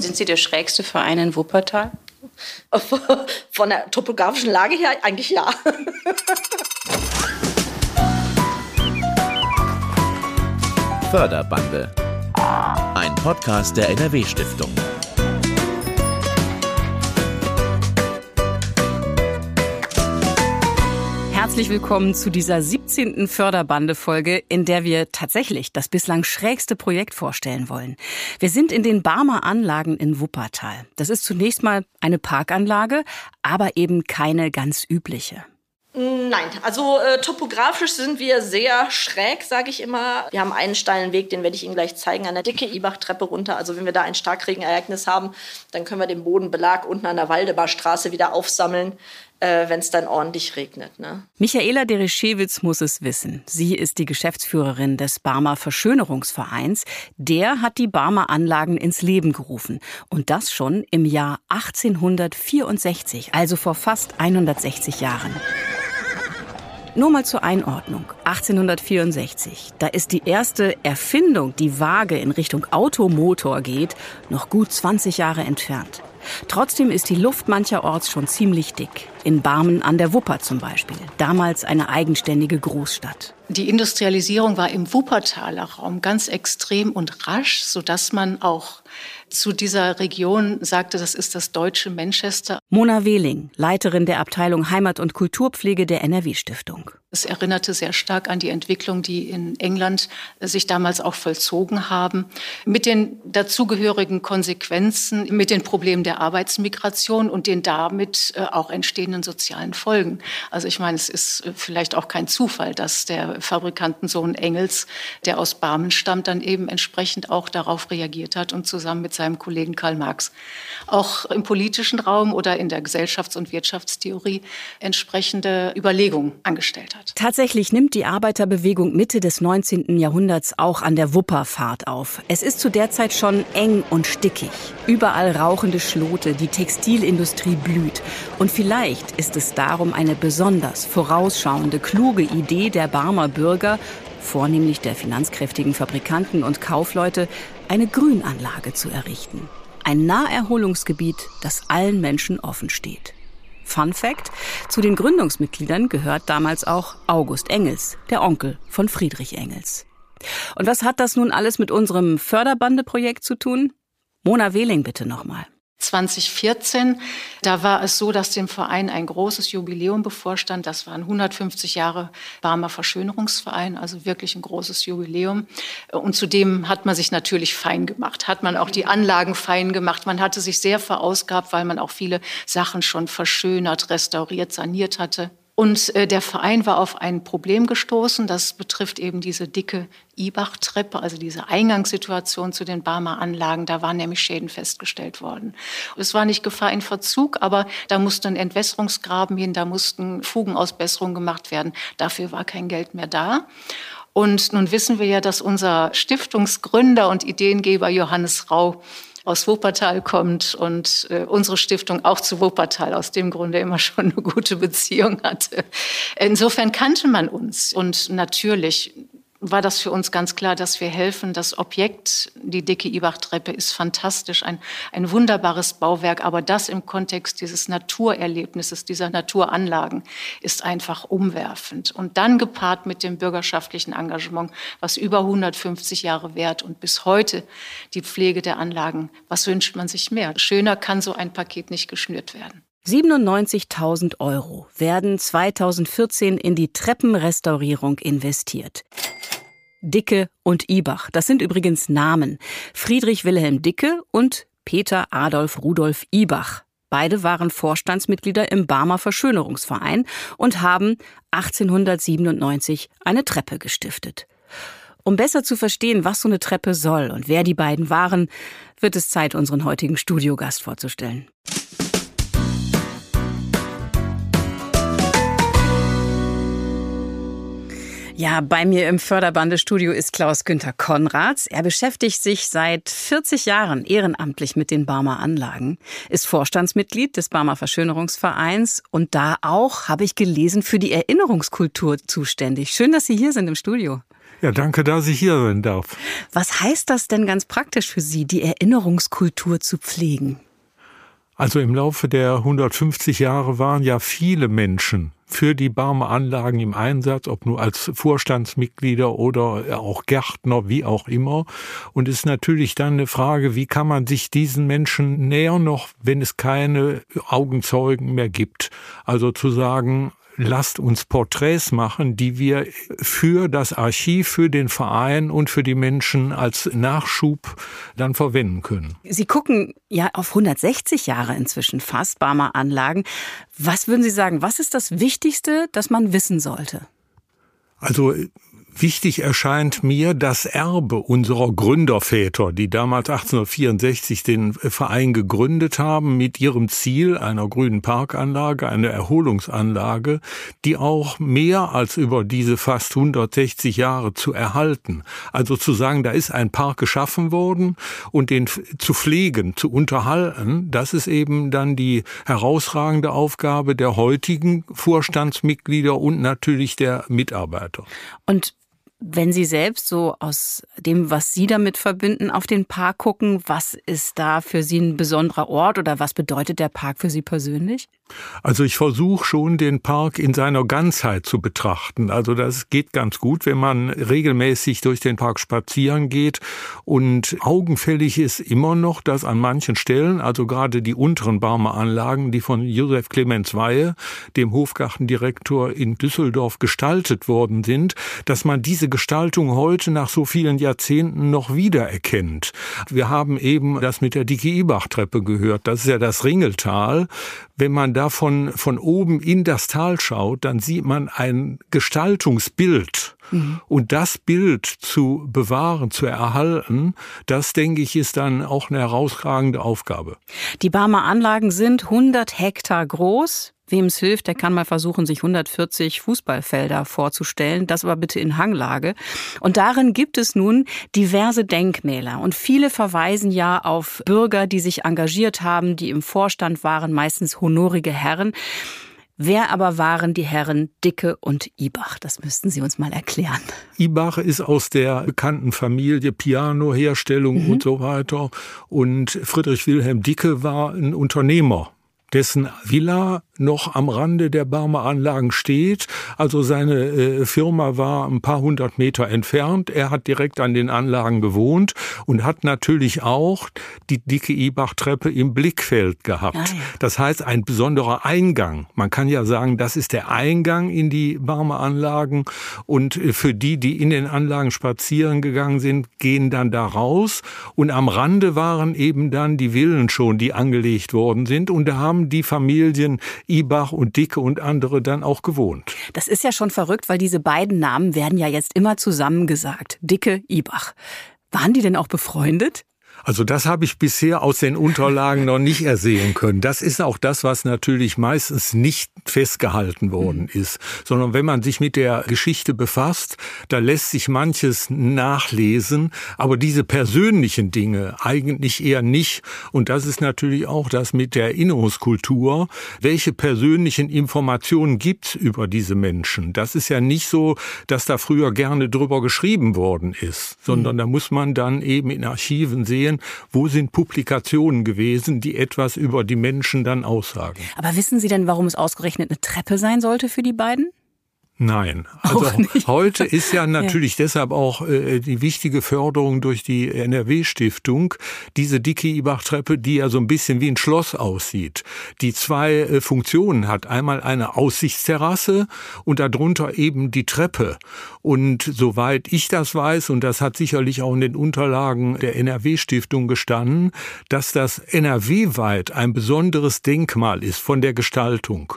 Sind Sie der schrägste Verein in Wuppertal? Von der topografischen Lage her eigentlich ja. Förderbande. Ein Podcast der NRW-Stiftung. Herzlich willkommen zu dieser 17. Förderbande-Folge, in der wir tatsächlich das bislang schrägste Projekt vorstellen wollen. Wir sind in den Barmer Anlagen in Wuppertal. Das ist zunächst mal eine Parkanlage, aber eben keine ganz übliche. Nein, also äh, topografisch sind wir sehr schräg, sage ich immer. Wir haben einen steilen Weg, den werde ich Ihnen gleich zeigen, an der dicke Ibach-Treppe runter. Also wenn wir da ein Starkregenereignis haben, dann können wir den Bodenbelag unten an der Waldebarstraße wieder aufsammeln, äh, wenn es dann ordentlich regnet. Ne? Michaela Dereschewitz muss es wissen. Sie ist die Geschäftsführerin des Barmer Verschönerungsvereins. Der hat die Barmer Anlagen ins Leben gerufen. Und das schon im Jahr 1864, also vor fast 160 Jahren. Nur mal zur Einordnung. 1864, da ist die erste Erfindung, die vage in Richtung Automotor geht, noch gut 20 Jahre entfernt. Trotzdem ist die Luft mancherorts schon ziemlich dick. In Barmen an der Wupper zum Beispiel, damals eine eigenständige Großstadt. Die Industrialisierung war im Wuppertaler Raum ganz extrem und rasch, sodass man auch zu dieser Region sagte, das ist das deutsche Manchester. Mona Wehling, Leiterin der Abteilung Heimat- und Kulturpflege der NRW-Stiftung. Es erinnerte sehr stark an die Entwicklung, die in England sich damals auch vollzogen haben, mit den dazugehörigen Konsequenzen, mit den Problemen der Arbeitsmigration und den damit äh, auch entstehenden sozialen Folgen. Also ich meine, es ist äh, vielleicht auch kein Zufall, dass der Fabrikantensohn Engels, der aus Barmen stammt, dann eben entsprechend auch darauf reagiert hat und zusammen mit seinem Kollegen Karl Marx auch im politischen Raum oder in der Gesellschafts- und Wirtschaftstheorie entsprechende Überlegungen angestellt hat hat. Tatsächlich nimmt die Arbeiterbewegung Mitte des 19. Jahrhunderts auch an der Wupperfahrt auf. Es ist zu der Zeit schon eng und stickig. Überall rauchende Schlote, die Textilindustrie blüht. Und vielleicht ist es darum eine besonders vorausschauende, kluge Idee der Barmer Bürger, vornehmlich der finanzkräftigen Fabrikanten und Kaufleute, eine Grünanlage zu errichten. Ein Naherholungsgebiet, das allen Menschen offen steht. Fun Fact: Zu den Gründungsmitgliedern gehört damals auch August Engels, der Onkel von Friedrich Engels. Und was hat das nun alles mit unserem Förderbande-Projekt zu tun? Mona Wehling bitte nochmal. 2014. Da war es so, dass dem Verein ein großes Jubiläum bevorstand. Das waren 150 Jahre Barmer Verschönerungsverein, also wirklich ein großes Jubiläum. Und zudem hat man sich natürlich fein gemacht, hat man auch die Anlagen fein gemacht. Man hatte sich sehr verausgabt, weil man auch viele Sachen schon verschönert, restauriert, saniert hatte. Und äh, der Verein war auf ein Problem gestoßen. Das betrifft eben diese dicke Ibach-Treppe, also diese Eingangssituation zu den Barmer Anlagen. Da waren nämlich Schäden festgestellt worden. Es war nicht Gefahr in Verzug, aber da musste ein Entwässerungsgraben hin, da mussten Fugenausbesserungen gemacht werden. Dafür war kein Geld mehr da. Und nun wissen wir ja, dass unser Stiftungsgründer und Ideengeber Johannes Rau aus Wuppertal kommt und äh, unsere Stiftung auch zu Wuppertal aus dem Grunde immer schon eine gute Beziehung hatte. Insofern kannte man uns und natürlich war das für uns ganz klar, dass wir helfen. Das Objekt, die dicke Ibach-Treppe, ist fantastisch, ein, ein wunderbares Bauwerk, aber das im Kontext dieses Naturerlebnisses, dieser Naturanlagen, ist einfach umwerfend. Und dann gepaart mit dem bürgerschaftlichen Engagement, was über 150 Jahre währt und bis heute die Pflege der Anlagen, was wünscht man sich mehr? Schöner kann so ein Paket nicht geschnürt werden. 97.000 Euro werden 2014 in die Treppenrestaurierung investiert. Dicke und Ibach. Das sind übrigens Namen. Friedrich Wilhelm Dicke und Peter Adolf Rudolf Ibach. Beide waren Vorstandsmitglieder im Barmer Verschönerungsverein und haben 1897 eine Treppe gestiftet. Um besser zu verstehen, was so eine Treppe soll und wer die beiden waren, wird es Zeit, unseren heutigen Studiogast vorzustellen. Ja, bei mir im Förderbandestudio ist Klaus Günther Konrads. Er beschäftigt sich seit 40 Jahren ehrenamtlich mit den Barmer Anlagen, ist Vorstandsmitglied des Barmer Verschönerungsvereins und da auch, habe ich gelesen, für die Erinnerungskultur zuständig. Schön, dass Sie hier sind im Studio. Ja, danke, dass ich hier sein darf. Was heißt das denn ganz praktisch für Sie, die Erinnerungskultur zu pflegen? Also im Laufe der 150 Jahre waren ja viele Menschen für die Barmer Anlagen im Einsatz, ob nur als Vorstandsmitglieder oder auch Gärtner, wie auch immer. Und es ist natürlich dann eine Frage, wie kann man sich diesen Menschen nähern noch, wenn es keine Augenzeugen mehr gibt? Also zu sagen, lasst uns Porträts machen, die wir für das Archiv, für den Verein und für die Menschen als Nachschub dann verwenden können. Sie gucken ja auf 160 Jahre inzwischen fast Barmer Anlagen. Was würden Sie sagen, was ist das Wichtigste, das man wissen sollte? Also Wichtig erscheint mir das Erbe unserer Gründerväter, die damals 1864 den Verein gegründet haben mit ihrem Ziel einer grünen Parkanlage, einer Erholungsanlage, die auch mehr als über diese fast 160 Jahre zu erhalten. Also zu sagen, da ist ein Park geschaffen worden und den zu pflegen, zu unterhalten, das ist eben dann die herausragende Aufgabe der heutigen Vorstandsmitglieder und natürlich der Mitarbeiter. Und wenn Sie selbst so aus dem, was Sie damit verbinden, auf den Park gucken, was ist da für Sie ein besonderer Ort oder was bedeutet der Park für Sie persönlich? Also ich versuche schon, den Park in seiner Ganzheit zu betrachten. Also das geht ganz gut, wenn man regelmäßig durch den Park spazieren geht. Und augenfällig ist immer noch, dass an manchen Stellen, also gerade die unteren Barmer Anlagen, die von Josef Clemens Weihe, dem Hofgartendirektor in Düsseldorf, gestaltet worden sind, dass man diese Gestaltung heute nach so vielen Jahrzehnten noch wiedererkennt. Wir haben eben das mit der Dicke-Ibach-Treppe gehört. Das ist ja das Ringeltal. Wenn man davon von oben in das Tal schaut, dann sieht man ein Gestaltungsbild. Mhm. Und das Bild zu bewahren, zu erhalten, das denke ich, ist dann auch eine herausragende Aufgabe. Die Barmer Anlagen sind 100 Hektar groß. Wem es hilft, der kann mal versuchen, sich 140 Fußballfelder vorzustellen, das aber bitte in Hanglage. Und darin gibt es nun diverse Denkmäler. Und viele verweisen ja auf Bürger, die sich engagiert haben, die im Vorstand waren, meistens honorige Herren. Wer aber waren die Herren Dicke und Ibach? Das müssten Sie uns mal erklären. Ibach ist aus der bekannten Familie Pianoherstellung mhm. und so weiter. Und Friedrich Wilhelm Dicke war ein Unternehmer dessen Villa noch am Rande der Barmer Anlagen steht. Also seine äh, Firma war ein paar hundert Meter entfernt. Er hat direkt an den Anlagen gewohnt und hat natürlich auch die dicke Ibach-Treppe im Blickfeld gehabt. Ah, ja. Das heißt, ein besonderer Eingang. Man kann ja sagen, das ist der Eingang in die Barmer Anlagen und äh, für die, die in den Anlagen spazieren gegangen sind, gehen dann da raus und am Rande waren eben dann die Villen schon, die angelegt worden sind und da haben die Familien Ibach und Dicke und andere dann auch gewohnt. Das ist ja schon verrückt, weil diese beiden Namen werden ja jetzt immer zusammengesagt. Dicke, Ibach. Waren die denn auch befreundet? Also das habe ich bisher aus den Unterlagen noch nicht ersehen können. Das ist auch das, was natürlich meistens nicht festgehalten worden mhm. ist, sondern wenn man sich mit der Geschichte befasst, da lässt sich manches nachlesen, aber diese persönlichen Dinge eigentlich eher nicht. Und das ist natürlich auch das mit der Erinnerungskultur. Welche persönlichen Informationen gibt über diese Menschen? Das ist ja nicht so, dass da früher gerne drüber geschrieben worden ist, sondern mhm. da muss man dann eben in Archiven sehen, sehen, wo sind Publikationen gewesen, die etwas über die Menschen dann aussagen. Aber wissen Sie denn, warum es ausgerechnet eine Treppe sein sollte für die beiden? Nein, also heute ist ja natürlich ja. deshalb auch äh, die wichtige Förderung durch die NRW-Stiftung, diese dicke Ibach-Treppe, die ja so ein bisschen wie ein Schloss aussieht, die zwei äh, Funktionen hat. Einmal eine Aussichtsterrasse und darunter eben die Treppe. Und soweit ich das weiß, und das hat sicherlich auch in den Unterlagen der NRW-Stiftung gestanden, dass das NRW-weit ein besonderes Denkmal ist von der Gestaltung.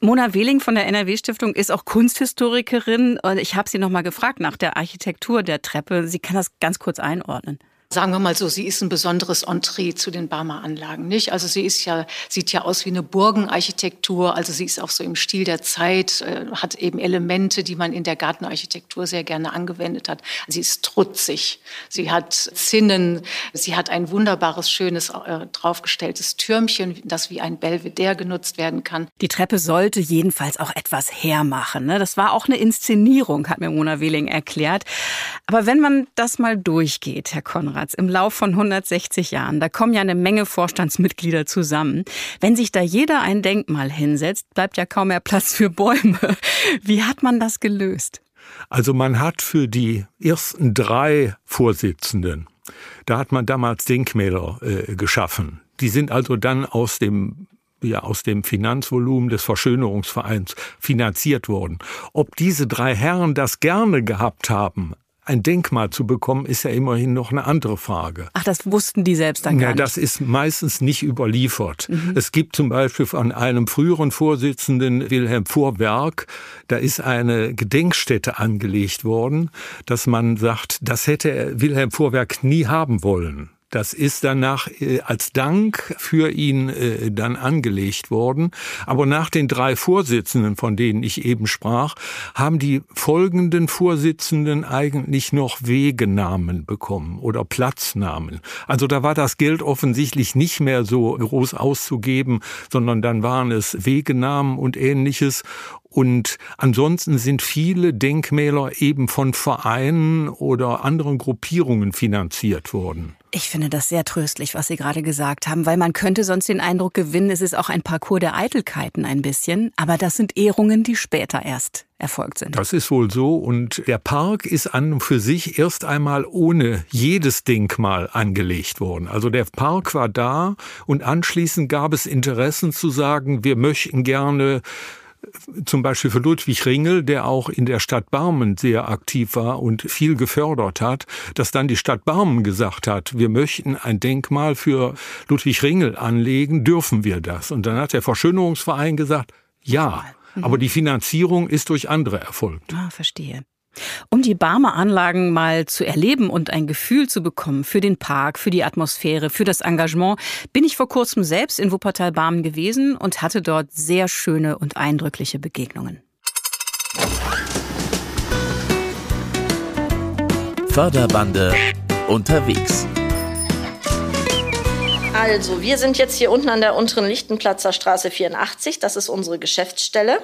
Mona Wehling von der NRW-Stiftung ist auch Kunsthistorikerin und ich habe sie noch mal gefragt nach der Architektur der Treppe. Sie kann das ganz kurz einordnen. Sagen wir mal so, sie ist ein besonderes Entree zu den Barmer Anlagen, nicht? Also sie ist ja, sieht ja aus wie eine Burgenarchitektur, also sie ist auch so im Stil der Zeit, äh, hat eben Elemente, die man in der Gartenarchitektur sehr gerne angewendet hat. Sie ist trutzig, sie hat Zinnen, sie hat ein wunderbares, schönes, äh, draufgestelltes Türmchen, das wie ein Belvedere genutzt werden kann. Die Treppe sollte jedenfalls auch etwas hermachen. Ne? Das war auch eine Inszenierung, hat mir Mona Wehling erklärt. Aber wenn man das mal durchgeht, Herr Konrads, im Lauf von 160 Jahren, da kommen ja eine Menge Vorstandsmitglieder zusammen. Wenn sich da jeder ein Denkmal hinsetzt, bleibt ja kaum mehr Platz für Bäume. Wie hat man das gelöst? Also man hat für die ersten drei Vorsitzenden, da hat man damals Denkmäler äh, geschaffen. Die sind also dann aus dem ja aus dem Finanzvolumen des Verschönerungsvereins finanziert worden. Ob diese drei Herren das gerne gehabt haben, ein Denkmal zu bekommen, ist ja immerhin noch eine andere Frage. Ach, das wussten die selbst dann gar ja, nicht? Das ist meistens nicht überliefert. Mhm. Es gibt zum Beispiel von einem früheren Vorsitzenden, Wilhelm Vorwerk, da ist eine Gedenkstätte angelegt worden, dass man sagt, das hätte Wilhelm Vorwerk nie haben wollen. Das ist danach äh, als Dank für ihn äh, dann angelegt worden. Aber nach den drei Vorsitzenden, von denen ich eben sprach, haben die folgenden Vorsitzenden eigentlich noch Wegenamen bekommen oder Platznamen. Also da war das Geld offensichtlich nicht mehr so groß auszugeben, sondern dann waren es Wegenamen und ähnliches. Und ansonsten sind viele Denkmäler eben von Vereinen oder anderen Gruppierungen finanziert worden. Ich finde das sehr tröstlich, was Sie gerade gesagt haben, weil man könnte sonst den Eindruck gewinnen, es ist auch ein Parcours der Eitelkeiten ein bisschen. Aber das sind Ehrungen, die später erst erfolgt sind. Das ist wohl so. Und der Park ist an und für sich erst einmal ohne jedes Denkmal angelegt worden. Also der Park war da und anschließend gab es Interessen zu sagen, wir möchten gerne zum Beispiel für Ludwig Ringel, der auch in der Stadt Barmen sehr aktiv war und viel gefördert hat, dass dann die Stadt Barmen gesagt hat, wir möchten ein Denkmal für Ludwig Ringel anlegen, dürfen wir das? Und dann hat der Verschönerungsverein gesagt, ja, aber die Finanzierung ist durch andere erfolgt. Ah, verstehe. Um die Barmer Anlagen mal zu erleben und ein Gefühl zu bekommen für den Park, für die Atmosphäre, für das Engagement, bin ich vor kurzem selbst in Wuppertal-Barmen gewesen und hatte dort sehr schöne und eindrückliche Begegnungen. Förderbande unterwegs. Also, wir sind jetzt hier unten an der unteren Lichtenplatzer Straße 84. Das ist unsere Geschäftsstelle.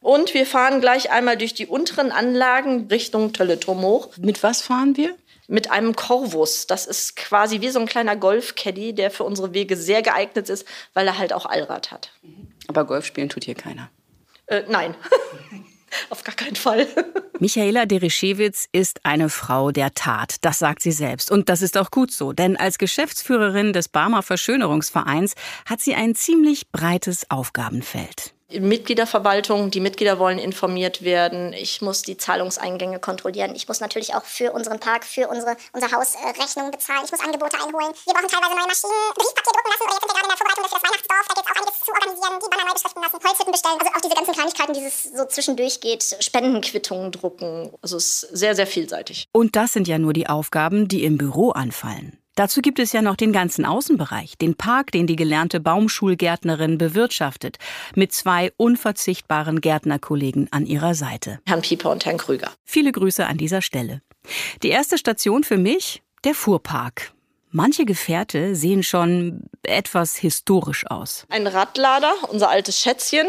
Und wir fahren gleich einmal durch die unteren Anlagen Richtung Tölleturm hoch. Mit was fahren wir? Mit einem Corvus. Das ist quasi wie so ein kleiner Golfcaddy, der für unsere Wege sehr geeignet ist, weil er halt auch Allrad hat. Aber Golf spielen tut hier keiner. Äh, nein. Auf gar keinen Fall. Michaela Derischewitz ist eine Frau der Tat, das sagt sie selbst. Und das ist auch gut so, denn als Geschäftsführerin des Barmer Verschönerungsvereins hat sie ein ziemlich breites Aufgabenfeld. Mitgliederverwaltung, die Mitglieder wollen informiert werden. Ich muss die Zahlungseingänge kontrollieren. Ich muss natürlich auch für unseren Park, für unsere, unser Haus äh, Rechnungen bezahlen. Ich muss Angebote einholen. Wir brauchen teilweise neue Maschinen, Briefpapier drucken lassen. Oder jetzt sind wir gerade in der Vorbereitung für das Weihnachtsdorf. Da geht es auch einiges zu organisieren. Die Banner neu beschriften lassen, Holzhütten bestellen. Also auch diese ganzen Kleinigkeiten, dieses so zwischendurch geht. Spendenquittungen drucken. Also es ist sehr, sehr vielseitig. Und das sind ja nur die Aufgaben, die im Büro anfallen. Dazu gibt es ja noch den ganzen Außenbereich, den Park, den die gelernte Baumschulgärtnerin bewirtschaftet, mit zwei unverzichtbaren Gärtnerkollegen an ihrer Seite. Herrn Pieper und Herrn Krüger. Viele Grüße an dieser Stelle. Die erste Station für mich, der Fuhrpark. Manche Gefährte sehen schon etwas historisch aus. Ein Radlader, unser altes Schätzchen.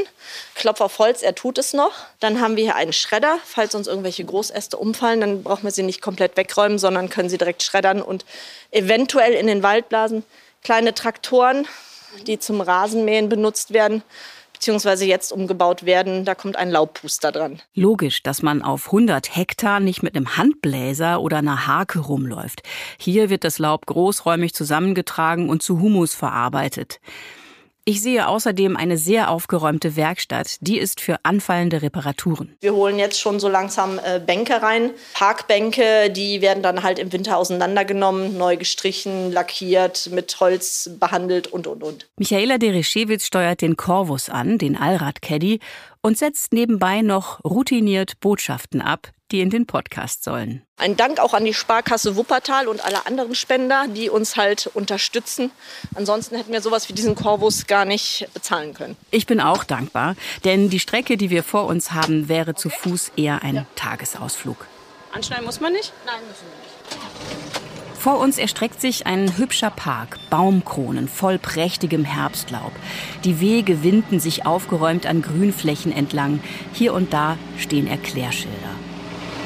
Klopf auf Holz, er tut es noch. Dann haben wir hier einen Schredder. Falls uns irgendwelche Großäste umfallen, dann brauchen wir sie nicht komplett wegräumen, sondern können sie direkt schreddern und eventuell in den Wald blasen. Kleine Traktoren, die zum Rasenmähen benutzt werden beziehungsweise jetzt umgebaut werden. Da kommt ein Laubpuster dran. Logisch, dass man auf 100 Hektar nicht mit einem Handbläser oder einer Hake rumläuft. Hier wird das Laub großräumig zusammengetragen und zu Humus verarbeitet. Ich sehe außerdem eine sehr aufgeräumte Werkstatt. Die ist für anfallende Reparaturen. Wir holen jetzt schon so langsam äh, Bänke rein. Parkbänke, die werden dann halt im Winter auseinandergenommen, neu gestrichen, lackiert, mit Holz behandelt und, und, und. Michaela Dereschewitz steuert den Corvus an, den Allrad-Caddy. Und setzt nebenbei noch routiniert Botschaften ab, die in den Podcast sollen. Ein Dank auch an die Sparkasse Wuppertal und alle anderen Spender, die uns halt unterstützen. Ansonsten hätten wir sowas wie diesen Corvus gar nicht bezahlen können. Ich bin auch dankbar, denn die Strecke, die wir vor uns haben, wäre zu Fuß eher ein Tagesausflug. Anschneiden muss man nicht? Nein, müssen wir nicht. Vor uns erstreckt sich ein hübscher Park, Baumkronen voll prächtigem Herbstlaub. Die Wege winden sich aufgeräumt an Grünflächen entlang. Hier und da stehen Erklärschilder.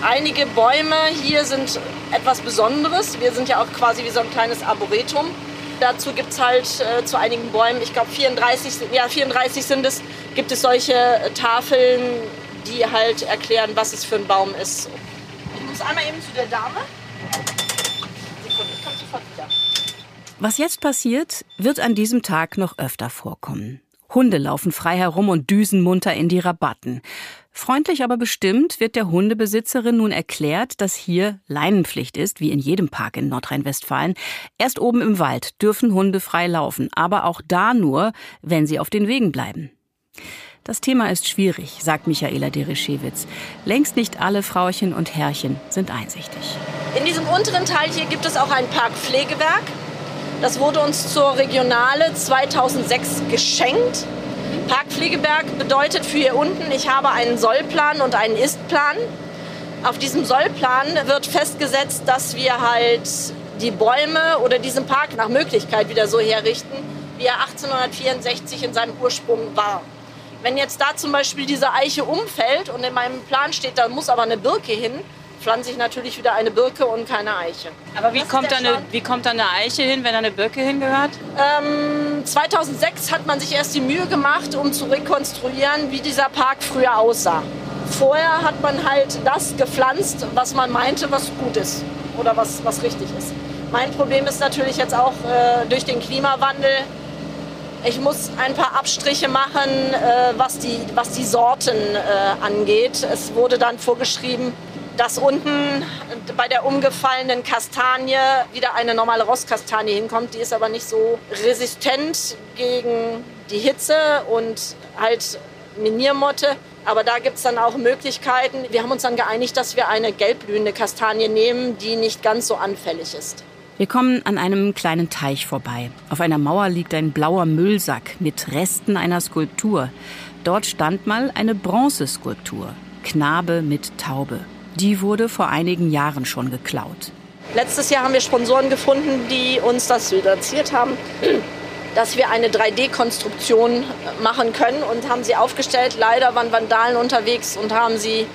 Einige Bäume hier sind etwas Besonderes. Wir sind ja auch quasi wie so ein kleines Arboretum. Dazu gibt es halt äh, zu einigen Bäumen, ich glaube 34, ja, 34 sind es, gibt es solche Tafeln, die halt erklären, was es für ein Baum ist. Ich muss einmal eben zu der Dame. Sekunde, ich komme sofort wieder. Was jetzt passiert, wird an diesem Tag noch öfter vorkommen. Hunde laufen frei herum und düsen munter in die Rabatten. Freundlich aber bestimmt wird der Hundebesitzerin nun erklärt, dass hier Leinenpflicht ist, wie in jedem Park in Nordrhein-Westfalen. Erst oben im Wald dürfen Hunde frei laufen, aber auch da nur, wenn sie auf den Wegen bleiben. Das Thema ist schwierig, sagt Michaela Derischewitz. Längst nicht alle Frauchen und Herrchen sind einsichtig. In diesem unteren Teil hier gibt es auch ein Parkpflegewerk. Das wurde uns zur Regionale 2006 geschenkt. Parkpflegeberg bedeutet für hier unten, ich habe einen Sollplan und einen Istplan. Auf diesem Sollplan wird festgesetzt, dass wir halt die Bäume oder diesen Park nach Möglichkeit wieder so herrichten, wie er 1864 in seinem Ursprung war. Wenn jetzt da zum Beispiel diese Eiche umfällt und in meinem Plan steht, da muss aber eine Birke hin, pflanze ich natürlich wieder eine Birke und keine Eiche. Aber wie Das kommt, der da eine, wie kommt da eine Eiche hin, wenn da eine Birke hingehört? Ähm, 2006 hat man sich erst die Mühe gemacht, um zu rekonstruieren, wie dieser Park früher aussah. Vorher hat man halt das gepflanzt, was man meinte, was gut ist oder was, was richtig ist. Mein Problem ist natürlich jetzt auch äh, durch den Klimawandel. Ich muss ein paar Abstriche machen, äh, was, die, was die Sorten äh, angeht. Es wurde dann vorgeschrieben, dass unten bei der umgefallenen Kastanie wieder eine normale Rostkastanie hinkommt. Die ist aber nicht so resistent gegen die Hitze und halt Miniermotte. Aber da gibt es dann auch Möglichkeiten. Wir haben uns dann geeinigt, dass wir eine gelbblühende Kastanie nehmen, die nicht ganz so anfällig ist. Wir kommen an einem kleinen Teich vorbei. Auf einer Mauer liegt ein blauer Müllsack mit Resten einer Skulptur. Dort stand mal eine Bronzeskulptur. Knabe mit Taube. Die wurde vor einigen Jahren schon geklaut. Letztes Jahr haben wir Sponsoren gefunden, die uns das finanziert haben, dass wir eine 3D-Konstruktion machen können und haben sie aufgestellt. Leider waren Vandalen unterwegs und haben sie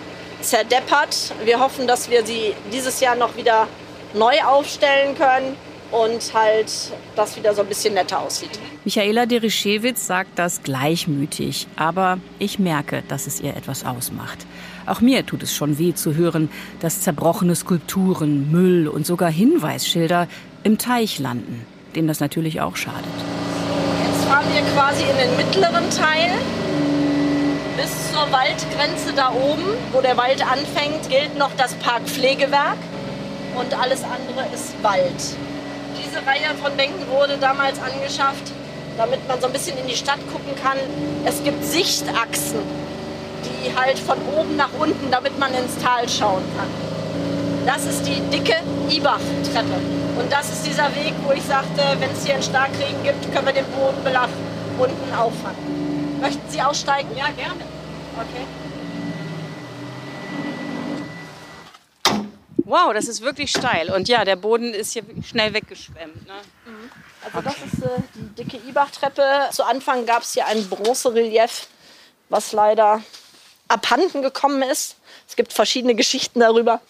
zerdeppert. Wir hoffen, dass wir sie dieses Jahr noch wieder neu aufstellen können und halt das wieder so ein bisschen netter aussieht. Michaela Derischewitz sagt das gleichmütig, aber ich merke, dass es ihr etwas ausmacht. Auch mir tut es schon weh zu hören, dass zerbrochene Skulpturen, Müll und sogar Hinweisschilder im Teich landen, dem das natürlich auch schadet. Jetzt fahren wir quasi in den mittleren Teil. Bis zur Waldgrenze da oben, wo der Wald anfängt, gilt noch das Parkpflegewerk und alles andere ist Wald. Diese Reihe von Bänken wurde damals angeschafft, damit man so ein bisschen in die Stadt gucken kann. Es gibt Sichtachsen, die halt von oben nach unten, damit man ins Tal schauen kann. Das ist die dicke Ibach-Treppe. Und das ist dieser Weg, wo ich sagte, wenn es hier einen Starkregen gibt, können wir den Bodenbelag unten auffangen. Möchten Sie aussteigen? Ja, gerne. Okay. Wow, das ist wirklich steil. Und ja, der Boden ist hier schnell weggeschwemmt. Ne? Also das ist äh, die dicke Ibach-Treppe. Zu Anfang gab es hier ein Bronzerelief, was leider abhanden gekommen ist. Es gibt verschiedene Geschichten darüber.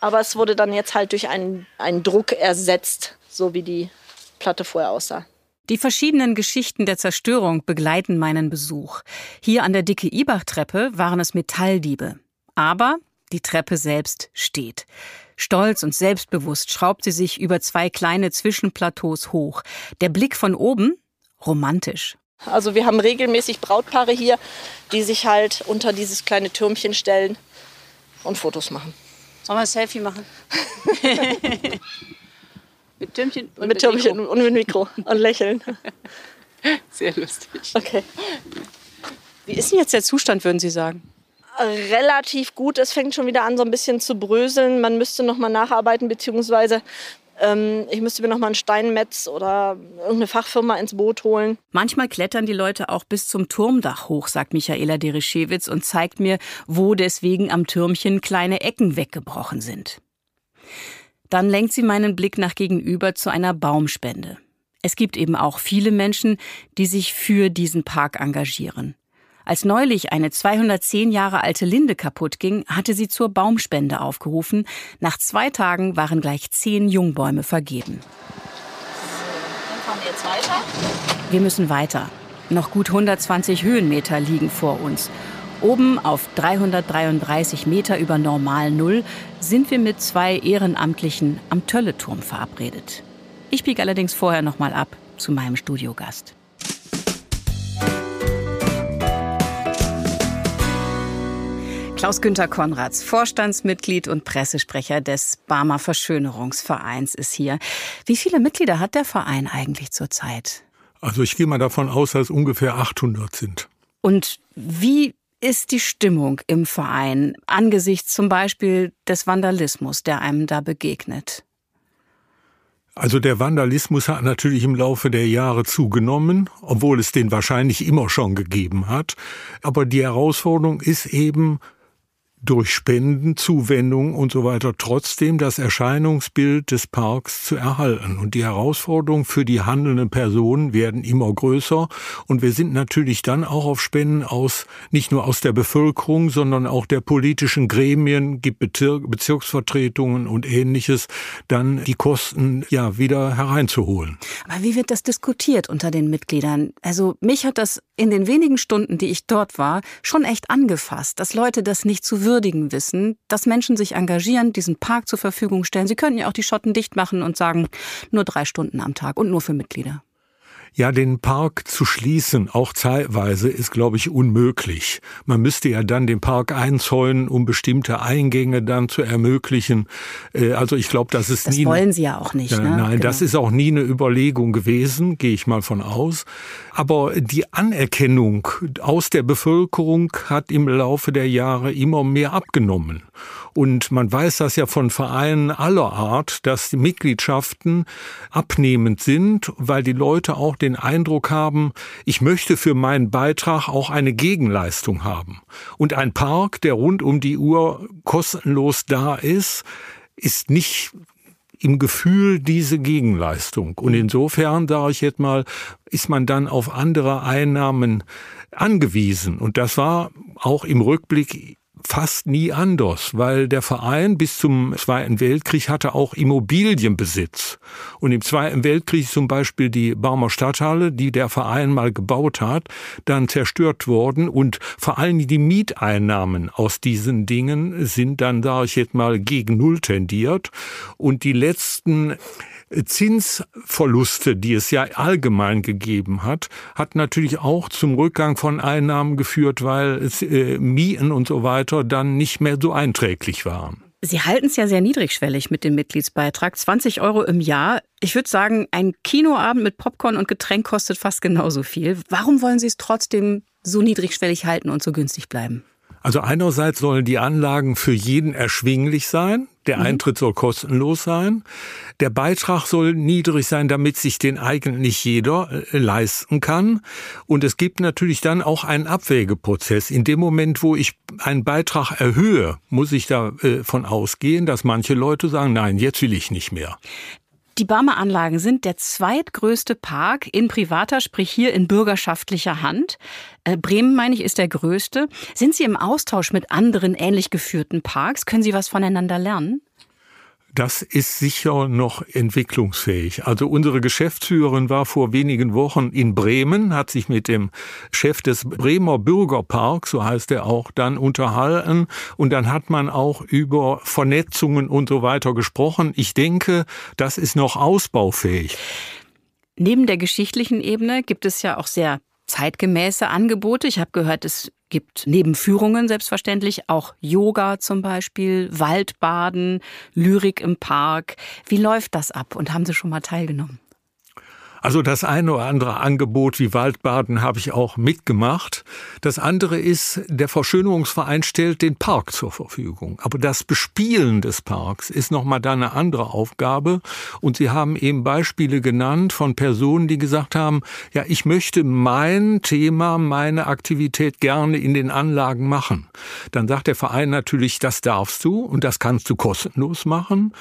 Aber es wurde dann jetzt halt durch einen, einen Druck ersetzt, so wie die Platte vorher aussah. Die verschiedenen Geschichten der Zerstörung begleiten meinen Besuch. Hier an der Dicke Ibach-Treppe waren es Metalldiebe. Aber die Treppe selbst steht. Stolz und selbstbewusst schraubt sie sich über zwei kleine Zwischenplateaus hoch. Der Blick von oben romantisch. Also wir haben regelmäßig Brautpaare hier, die sich halt unter dieses kleine Türmchen stellen und Fotos machen. Sollen wir ein Selfie machen? mit Türmchen und mit Türmchen Mikro. und mit Mikro und lächeln. Sehr lustig. Okay. Wie ist denn jetzt der Zustand, würden Sie sagen? Relativ gut. Es fängt schon wieder an, so ein bisschen zu bröseln. Man müsste noch mal nacharbeiten, beziehungsweise ich müsste mir noch mal einen Steinmetz oder irgendeine Fachfirma ins Boot holen. Manchmal klettern die Leute auch bis zum Turmdach hoch, sagt Michaela Derischewitz und zeigt mir, wo deswegen am Türmchen kleine Ecken weggebrochen sind. Dann lenkt sie meinen Blick nach gegenüber zu einer Baumspende. Es gibt eben auch viele Menschen, die sich für diesen Park engagieren. Als neulich eine 210 Jahre alte Linde kaputt ging, hatte sie zur Baumspende aufgerufen. Nach zwei Tagen waren gleich zehn Jungbäume vergeben. Dann fahren wir jetzt weiter. Wir müssen weiter. Noch gut 120 Höhenmeter liegen vor uns. Oben auf 333 Meter über Normal Null sind wir mit zwei Ehrenamtlichen am Tölleturm verabredet. Ich biege allerdings vorher noch mal ab zu meinem Studiogast. Klaus-Günther Konrads, Vorstandsmitglied und Pressesprecher des Barmer Verschönerungsvereins, ist hier. Wie viele Mitglieder hat der Verein eigentlich zurzeit? Also ich gehe mal davon aus, dass es ungefähr 800 sind. Und wie ist die Stimmung im Verein angesichts zum Beispiel des Vandalismus, der einem da begegnet? Also der Vandalismus hat natürlich im Laufe der Jahre zugenommen, obwohl es den wahrscheinlich immer schon gegeben hat. Aber die Herausforderung ist eben, durch Spenden, Zuwendungen und so weiter trotzdem das Erscheinungsbild des Parks zu erhalten. Und die Herausforderungen für die handelnden Personen werden immer größer. Und wir sind natürlich dann auch auf Spenden aus, nicht nur aus der Bevölkerung, sondern auch der politischen Gremien, gibt Bezirksvertretungen und ähnliches, dann die Kosten ja wieder hereinzuholen. Aber wie wird das diskutiert unter den Mitgliedern? Also mich hat das in den wenigen Stunden, die ich dort war, schon echt angefasst, dass Leute das nicht zu würdigen wissen, dass Menschen sich engagieren, diesen Park zur Verfügung stellen. Sie könnten ja auch die Schotten dicht machen und sagen, nur drei Stunden am Tag und nur für Mitglieder. Ja, den Park zu schließen, auch zeitweise, ist, glaube ich, unmöglich. Man müsste ja dann den Park einzäunen, um bestimmte Eingänge dann zu ermöglichen. Äh, also ich glaube, das ist das nie. Das wollen Sie ja auch nicht. Ne? Nein, genau. das ist auch nie eine Überlegung gewesen, gehe ich mal von aus. Aber die Anerkennung aus der Bevölkerung hat im Laufe der Jahre immer mehr abgenommen. Und man weiß das ja von Vereinen aller Art, dass die Mitgliedschaften abnehmend sind, weil die Leute auch den Eindruck haben, ich möchte für meinen Beitrag auch eine Gegenleistung haben. Und ein Park, der rund um die Uhr kostenlos da ist, ist nicht im Gefühl diese Gegenleistung. Und insofern, sage ich jetzt mal, ist man dann auf andere Einnahmen angewiesen. Und das war auch im Rückblick fast nie anders, weil der Verein bis zum Zweiten Weltkrieg hatte auch Immobilienbesitz. Und im Zweiten Weltkrieg zum Beispiel die Barmer Stadthalle, die der Verein mal gebaut hat, dann zerstört worden und vor allem die Mieteinnahmen aus diesen Dingen sind dann, sage ich jetzt mal, gegen Null tendiert. Und die letzten Zinsverluste, die es ja allgemein gegeben hat, hat natürlich auch zum Rückgang von Einnahmen geführt, weil es, äh, Mieten und so weiter dann nicht mehr so einträglich waren. Sie halten es ja sehr niedrigschwellig mit dem Mitgliedsbeitrag. 20 Euro im Jahr. Ich würde sagen, ein Kinoabend mit Popcorn und Getränk kostet fast genauso viel. Warum wollen Sie es trotzdem so niedrigschwellig halten und so günstig bleiben? Also einerseits sollen die Anlagen für jeden erschwinglich sein. Der mhm. Eintritt soll kostenlos sein. Der Beitrag soll niedrig sein, damit sich den eigentlich jeder äh, leisten kann. Und es gibt natürlich dann auch einen Abwägeprozess. In dem Moment, wo ich einen Beitrag erhöhe, muss ich davon äh, ausgehen, dass manche Leute sagen, nein, jetzt will ich nicht mehr. Die Barmer Anlagen sind der zweitgrößte Park in privater, sprich hier in bürgerschaftlicher Hand. Äh, Bremen, meine ich, ist der größte. Sind Sie im Austausch mit anderen ähnlich geführten Parks? Können Sie was voneinander lernen? Das ist sicher noch entwicklungsfähig. Also unsere Geschäftsführerin war vor wenigen Wochen in Bremen, hat sich mit dem Chef des Bremer Bürgerparks, so heißt er auch, dann unterhalten und dann hat man auch über Vernetzungen und so weiter gesprochen. Ich denke, das ist noch ausbaufähig. Neben der geschichtlichen Ebene gibt es ja auch sehr zeitgemäße Angebote. Ich habe gehört, es gibt neben Führungen selbstverständlich auch Yoga zum Beispiel, Waldbaden, Lyrik im Park. Wie läuft das ab und haben Sie schon mal teilgenommen? Also das eine oder andere Angebot wie Waldbaden habe ich auch mitgemacht. Das andere ist, der Verschönerungsverein stellt den Park zur Verfügung. Aber das Bespielen des Parks ist nochmal da eine andere Aufgabe. Und Sie haben eben Beispiele genannt von Personen, die gesagt haben, ja, ich möchte mein Thema, meine Aktivität gerne in den Anlagen machen. Dann sagt der Verein natürlich, das darfst du und das kannst du kostenlos machen.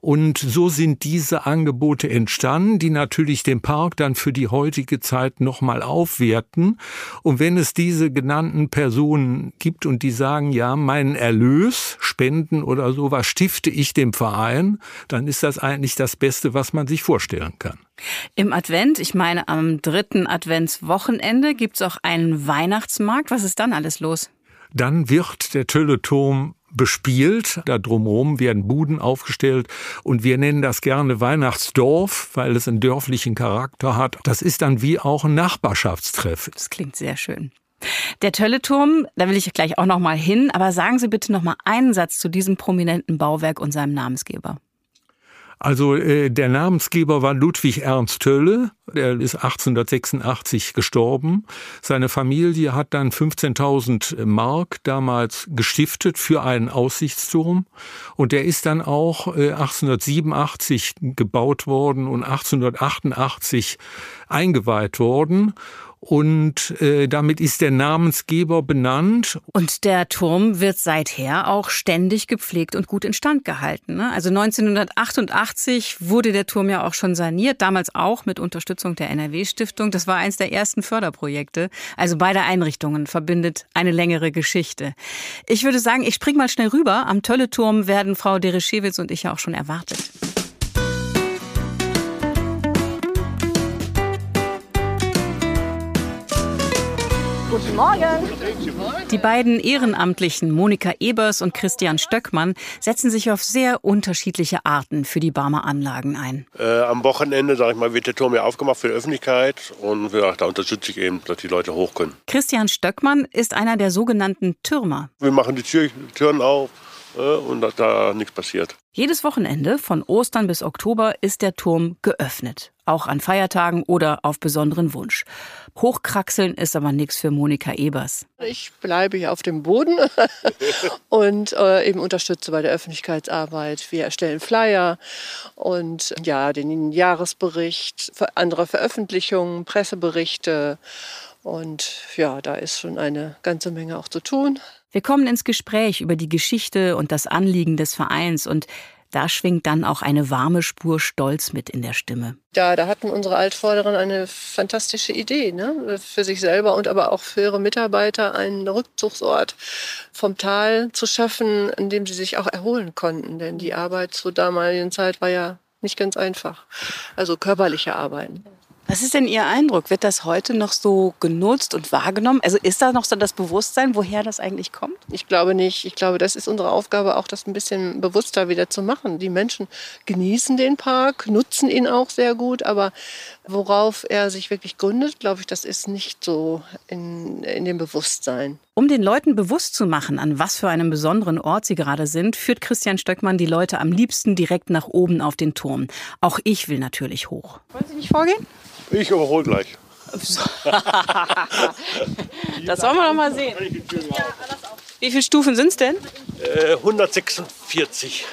Und so sind diese Angebote entstanden, die natürlich den Park dann für die heutige Zeit nochmal aufwerten. Und wenn es diese genannten Personen gibt und die sagen, ja, meinen Erlös, Spenden oder sowas stifte ich dem Verein, dann ist das eigentlich das Beste, was man sich vorstellen kann. Im Advent, ich meine am dritten Adventswochenende, gibt es auch einen Weihnachtsmarkt. Was ist dann alles los? Dann wird der Tölleturm bespielt. Da drumherum werden Buden aufgestellt und wir nennen das gerne Weihnachtsdorf, weil es einen dörflichen Charakter hat. Das ist dann wie auch ein Nachbarschaftstreff. Das klingt sehr schön. Der Tölleturm, da will ich gleich auch noch mal hin, aber sagen Sie bitte noch mal einen Satz zu diesem prominenten Bauwerk und seinem Namensgeber. Also äh, der Namensgeber war Ludwig Ernst Tölle, der ist 1886 gestorben. Seine Familie hat dann 15.000 Mark damals gestiftet für einen Aussichtsturm. Und der ist dann auch äh, 1887 gebaut worden und 1888 eingeweiht worden und äh, damit ist der Namensgeber benannt. Und der Turm wird seither auch ständig gepflegt und gut instand gehalten. Ne? Also 1988 wurde der Turm ja auch schon saniert, damals auch mit Unterstützung der NRW-Stiftung. Das war eins der ersten Förderprojekte. Also beide Einrichtungen verbindet eine längere Geschichte. Ich würde sagen, ich spring mal schnell rüber. Am Tölleturm werden Frau Dereschewitz und ich ja auch schon erwartet. Guten Morgen. Die beiden Ehrenamtlichen Monika Ebers und Christian Stöckmann setzen sich auf sehr unterschiedliche Arten für die Barmer Anlagen ein. Äh, am Wochenende, sag ich mal, wird der Turm ja aufgemacht für die Öffentlichkeit und ja, da unterstütze ich eben, dass die Leute hoch können. Christian Stöckmann ist einer der sogenannten Türmer. Wir machen die Tür, Türen auf und dass da nichts passiert. Jedes Wochenende von Ostern bis Oktober ist der Turm geöffnet. Auch an Feiertagen oder auf besonderen Wunsch. Hochkraxeln ist aber nichts für Monika Ebers. Ich bleibe hier auf dem Boden und äh, eben unterstütze bei der Öffentlichkeitsarbeit. Wir erstellen Flyer und ja, den Jahresbericht, andere Veröffentlichungen, Presseberichte. Und ja, da ist schon eine ganze Menge auch zu tun. Wir kommen ins Gespräch über die Geschichte und das Anliegen des Vereins und da schwingt dann auch eine warme Spur Stolz mit in der Stimme. Ja, da hatten unsere Altvorderen eine fantastische Idee, ne? für sich selber und aber auch für ihre Mitarbeiter einen Rückzugsort vom Tal zu schaffen, in dem sie sich auch erholen konnten. Denn die Arbeit zur damaligen Zeit war ja nicht ganz einfach. Also körperliche Arbeiten. Was ist denn Ihr Eindruck? Wird das heute noch so genutzt und wahrgenommen? Also ist da noch so das Bewusstsein, woher das eigentlich kommt? Ich glaube nicht. Ich glaube, das ist unsere Aufgabe, auch das ein bisschen bewusster wieder zu machen. Die Menschen genießen den Park, nutzen ihn auch sehr gut, aber worauf er sich wirklich gründet, glaube ich, das ist nicht so in, in dem Bewusstsein. Um den Leuten bewusst zu machen, an was für einem besonderen Ort sie gerade sind, führt Christian Stöckmann die Leute am liebsten direkt nach oben auf den Turm. Auch ich will natürlich hoch. Wollen Sie nicht vorgehen? Ich überhole gleich. das wollen wir doch mal sehen. Wie viele Stufen sind es denn? Äh, 146.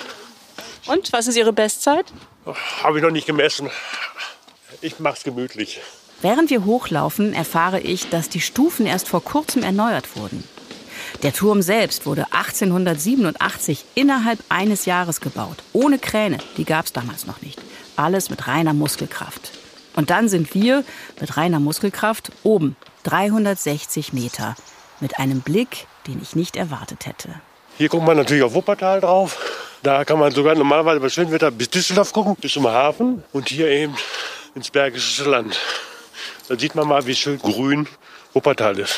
Und was ist Ihre Bestzeit? Habe ich noch nicht gemessen. Ich mache es gemütlich. Während wir hochlaufen, erfahre ich, dass die Stufen erst vor kurzem erneuert wurden. Der Turm selbst wurde 1887 innerhalb eines Jahres gebaut. Ohne Kräne, die gab es damals noch nicht. Alles mit reiner Muskelkraft. Und dann sind wir mit reiner Muskelkraft oben, 360 Meter, mit einem Blick, den ich nicht erwartet hätte. Hier guckt man natürlich auf Wuppertal drauf. Da kann man sogar normalerweise bei schönem Wetter bis Düsseldorf gucken, bis zum Hafen. Und hier eben ins Bergische Land. Da sieht man mal, wie schön grün Wuppertal ist.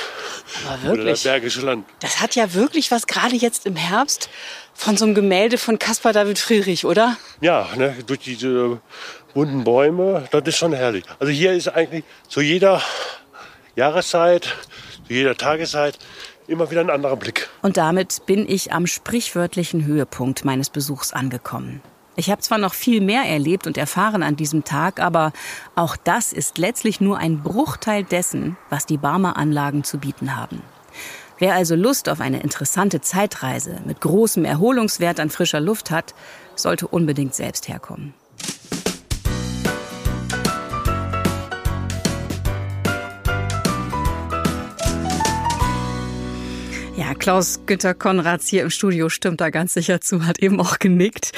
Aber Oder das Bergische Land. Das hat ja wirklich was, gerade jetzt im Herbst, von so einem Gemälde von Caspar David Friedrich, oder? Ja, ne, durch diese bunten Bäume, das ist schon herrlich. Also hier ist eigentlich zu jeder Jahreszeit, zu jeder Tageszeit immer wieder ein anderer Blick. Und damit bin ich am sprichwörtlichen Höhepunkt meines Besuchs angekommen. Ich habe zwar noch viel mehr erlebt und erfahren an diesem Tag, aber auch das ist letztlich nur ein Bruchteil dessen, was die Barmer Anlagen zu bieten haben. Wer also Lust auf eine interessante Zeitreise mit großem Erholungswert an frischer Luft hat, sollte unbedingt selbst herkommen. Klaus Günther Konrads hier im Studio stimmt da ganz sicher zu, hat eben auch genickt.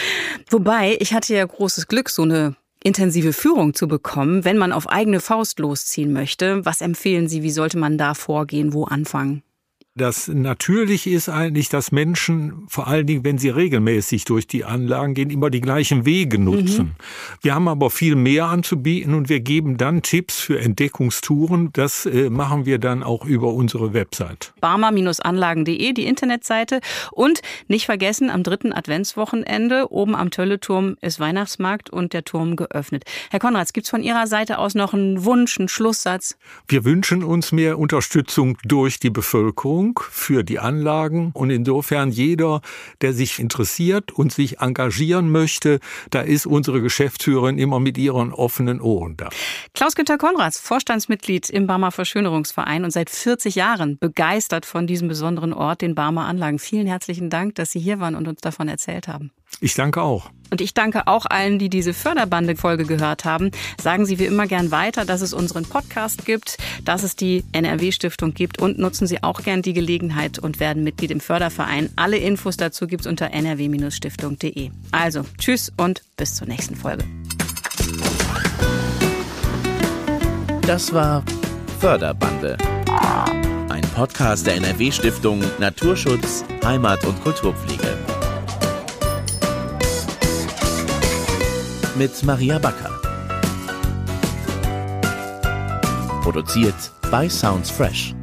Wobei, ich hatte ja großes Glück, so eine intensive Führung zu bekommen, wenn man auf eigene Faust losziehen möchte. Was empfehlen Sie, wie sollte man da vorgehen, wo anfangen? Das natürlich ist eigentlich, dass Menschen, vor allen Dingen, wenn sie regelmäßig durch die Anlagen gehen, immer die gleichen Wege nutzen. Mhm. Wir haben aber viel mehr anzubieten und wir geben dann Tipps für Entdeckungstouren. Das äh, machen wir dann auch über unsere Website. barmer-anlagen.de, die Internetseite. Und nicht vergessen, am dritten Adventswochenende oben am Tölleturm ist Weihnachtsmarkt und der Turm geöffnet. Herr Konrads, gibt es von Ihrer Seite aus noch einen Wunsch, einen Schlusssatz? Wir wünschen uns mehr Unterstützung durch die Bevölkerung. Förderung für die Anlagen. Und insofern jeder, der sich interessiert und sich engagieren möchte, da ist unsere Geschäftsführerin immer mit ihren offenen Ohren da. Klaus-Günter Konrads, Vorstandsmitglied im Barmer Verschönerungsverein und seit 40 Jahren begeistert von diesem besonderen Ort, den Barmer Anlagen. Vielen herzlichen Dank, dass Sie hier waren und uns davon erzählt haben. Ich danke auch. Und ich danke auch allen, die diese Förderbande-Folge gehört haben. Sagen Sie wie immer gern weiter, dass es unseren Podcast gibt, dass es die NRW-Stiftung gibt und nutzen Sie auch gern die Gelegenheit und werden Mitglied im Förderverein. Alle Infos dazu gibt es unter nrw-stiftung.de. Also, tschüss und bis zur nächsten Folge. Das war Förderbande. Ein Podcast der NRW-Stiftung Naturschutz, Heimat und Kulturpflege. Mit Maria Backer. Produziert bei Sounds Fresh.